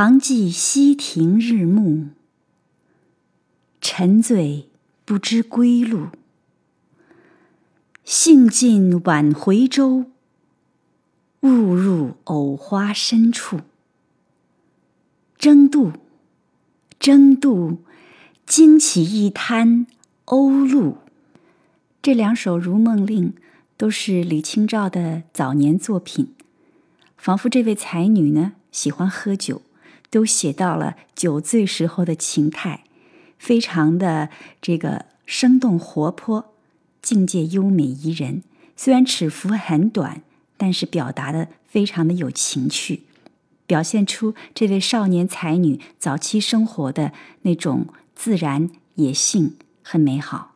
常记溪亭日暮，沉醉不知归路。兴尽晚回舟，误入藕花深处。争渡，争渡，惊起一滩鸥鹭。这两首《如梦令》都是李清照的早年作品，仿佛这位才女呢喜欢喝酒。都写到了酒醉时候的情态，非常的这个生动活泼，境界优美宜人。虽然尺幅很短，但是表达的非常的有情趣，表现出这位少年才女早期生活的那种自然野性，很美好。